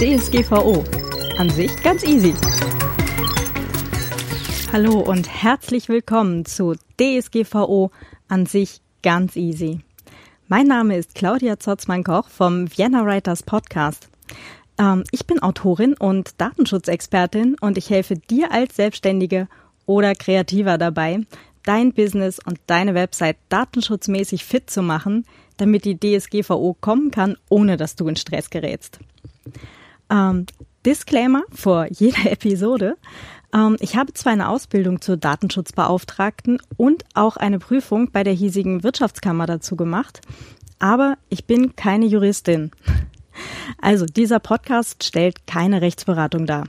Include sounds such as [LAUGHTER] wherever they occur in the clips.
DSGVO. An sich ganz easy. Hallo und herzlich willkommen zu DSGVO. An sich ganz easy. Mein Name ist Claudia Zotzmann-Koch vom Vienna Writers Podcast. Ähm, ich bin Autorin und Datenschutzexpertin und ich helfe dir als Selbstständige oder Kreativer dabei, dein Business und deine Website datenschutzmäßig fit zu machen, damit die DSGVO kommen kann, ohne dass du in Stress gerätst. Ähm, Disclaimer vor jeder [LAUGHS] Episode. Ähm, ich habe zwar eine Ausbildung zur Datenschutzbeauftragten und auch eine Prüfung bei der hiesigen Wirtschaftskammer dazu gemacht, aber ich bin keine Juristin. [LAUGHS] Also dieser Podcast stellt keine Rechtsberatung dar.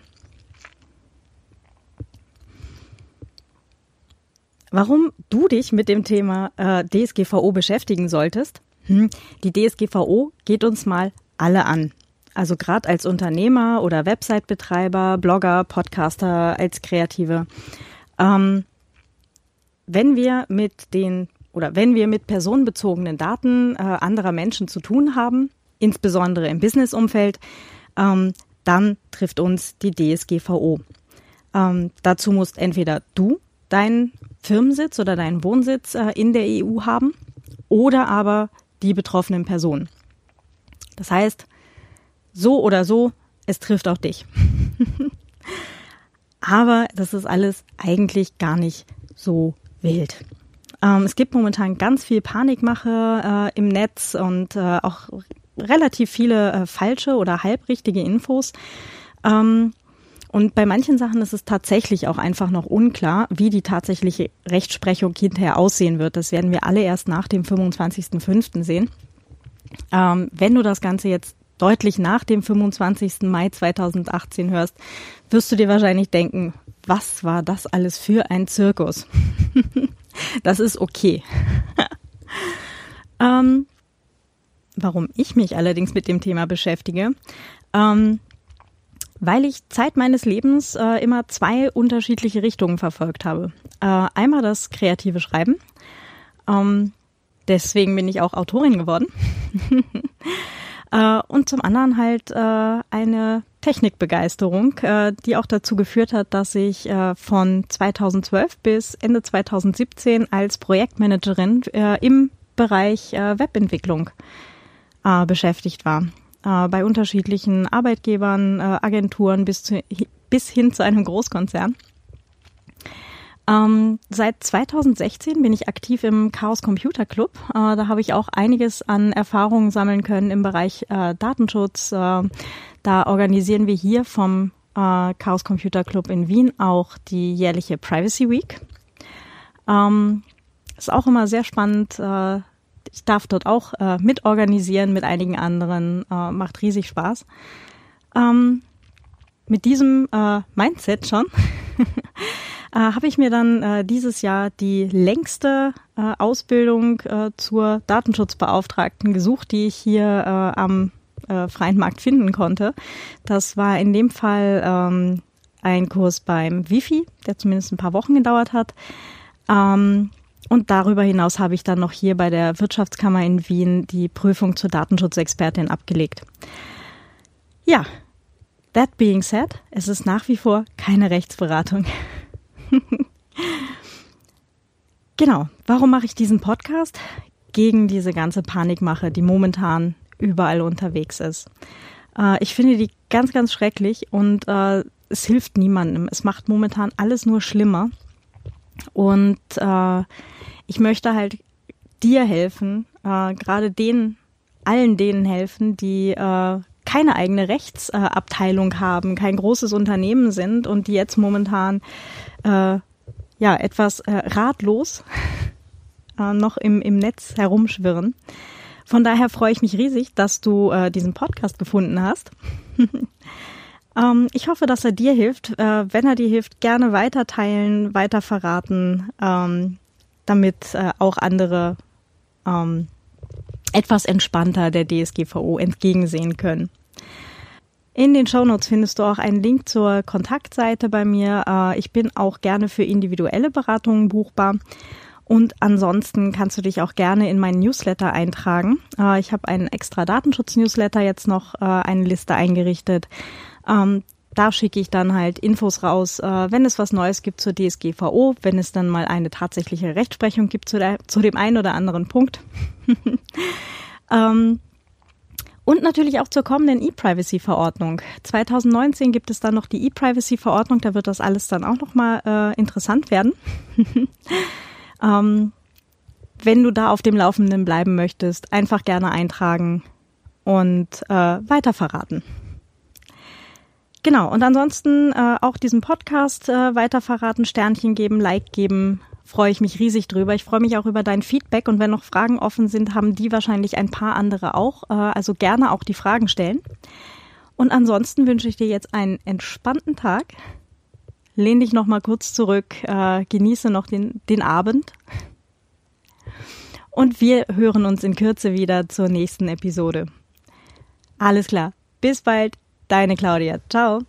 Warum du dich mit dem Thema äh, DSGVO beschäftigen solltest? Hm, die DSGVO geht uns mal alle an. Also gerade als Unternehmer oder Website-Betreiber, Blogger, Podcaster, als Kreative. Ähm, wenn wir mit den oder wenn wir mit personenbezogenen Daten äh, anderer Menschen zu tun haben, insbesondere im Businessumfeld, ähm, dann trifft uns die DSGVO. Ähm, dazu musst entweder du deinen Firmensitz oder deinen Wohnsitz äh, in der EU haben oder aber die betroffenen Personen. Das heißt, so oder so, es trifft auch dich. [LAUGHS] aber das ist alles eigentlich gar nicht so wild. Ähm, es gibt momentan ganz viel Panikmache äh, im Netz und äh, auch relativ viele äh, falsche oder halbrichtige Infos. Ähm, und bei manchen Sachen ist es tatsächlich auch einfach noch unklar, wie die tatsächliche Rechtsprechung hinterher aussehen wird. Das werden wir alle erst nach dem 25.05. sehen. Ähm, wenn du das Ganze jetzt deutlich nach dem 25. Mai 2018 hörst, wirst du dir wahrscheinlich denken, was war das alles für ein Zirkus? [LAUGHS] das ist okay. [LAUGHS] ähm, warum ich mich allerdings mit dem Thema beschäftige, ähm, weil ich Zeit meines Lebens äh, immer zwei unterschiedliche Richtungen verfolgt habe. Äh, einmal das kreative Schreiben. Ähm, deswegen bin ich auch Autorin geworden. [LAUGHS] äh, und zum anderen halt äh, eine Technikbegeisterung, äh, die auch dazu geführt hat, dass ich von 2012 bis Ende 2017 als Projektmanagerin im Bereich Webentwicklung beschäftigt war bei unterschiedlichen Arbeitgebern, Agenturen bis, zu, bis hin zu einem Großkonzern. Ähm, seit 2016 bin ich aktiv im Chaos Computer Club. Äh, da habe ich auch einiges an Erfahrungen sammeln können im Bereich äh, Datenschutz. Äh, da organisieren wir hier vom äh, Chaos Computer Club in Wien auch die jährliche Privacy Week. Ähm, ist auch immer sehr spannend, äh, ich darf dort auch mitorganisieren mit einigen anderen. Macht riesig Spaß. Ähm, mit diesem Mindset schon [LAUGHS] äh, habe ich mir dann äh, dieses Jahr die längste äh, Ausbildung äh, zur Datenschutzbeauftragten gesucht, die ich hier äh, am äh, freien Markt finden konnte. Das war in dem Fall ähm, ein Kurs beim Wifi, der zumindest ein paar Wochen gedauert hat. Ähm, und darüber hinaus habe ich dann noch hier bei der Wirtschaftskammer in Wien die Prüfung zur Datenschutzexpertin abgelegt. Ja, that being said, es ist nach wie vor keine Rechtsberatung. [LAUGHS] genau, warum mache ich diesen Podcast? Gegen diese ganze Panikmache, die momentan überall unterwegs ist. Äh, ich finde die ganz, ganz schrecklich und äh, es hilft niemandem. Es macht momentan alles nur schlimmer. Und äh, ich möchte halt dir helfen, gerade denen, allen denen helfen, die keine eigene Rechtsabteilung haben, kein großes Unternehmen sind und die jetzt momentan äh, ja etwas äh, ratlos äh, noch im, im Netz herumschwirren. Von daher freue ich mich riesig, dass du äh, diesen Podcast gefunden hast. [LAUGHS] ähm, ich hoffe, dass er dir hilft. Äh, wenn er dir hilft, gerne weiter teilen, weiter verraten. Ähm, damit äh, auch andere ähm, etwas entspannter der DSGVO entgegensehen können. In den Shownotes findest du auch einen Link zur Kontaktseite bei mir. Äh, ich bin auch gerne für individuelle Beratungen buchbar. Und ansonsten kannst du dich auch gerne in meinen Newsletter eintragen. Äh, ich habe einen extra Datenschutz-Newsletter jetzt noch äh, eine Liste eingerichtet. Ähm, da schicke ich dann halt Infos raus, wenn es was Neues gibt zur DSGVO, wenn es dann mal eine tatsächliche Rechtsprechung gibt zu, der, zu dem einen oder anderen Punkt. [LAUGHS] [LAUGHS] ähm, und natürlich auch zur kommenden E-Privacy-Verordnung. 2019 gibt es dann noch die E-Privacy-Verordnung, da wird das alles dann auch nochmal äh, interessant werden. [LAUGHS] ähm, wenn du da auf dem Laufenden bleiben möchtest, einfach gerne eintragen und äh, weiter verraten. Genau, und ansonsten äh, auch diesen Podcast äh, weiter verraten, Sternchen geben, Like geben, freue ich mich riesig drüber. Ich freue mich auch über dein Feedback und wenn noch Fragen offen sind, haben die wahrscheinlich ein paar andere auch. Äh, also gerne auch die Fragen stellen. Und ansonsten wünsche ich dir jetzt einen entspannten Tag. Lehn dich noch mal kurz zurück, äh, genieße noch den, den Abend. Und wir hören uns in Kürze wieder zur nächsten Episode. Alles klar. Bis bald. Deine Claudia. Ciao.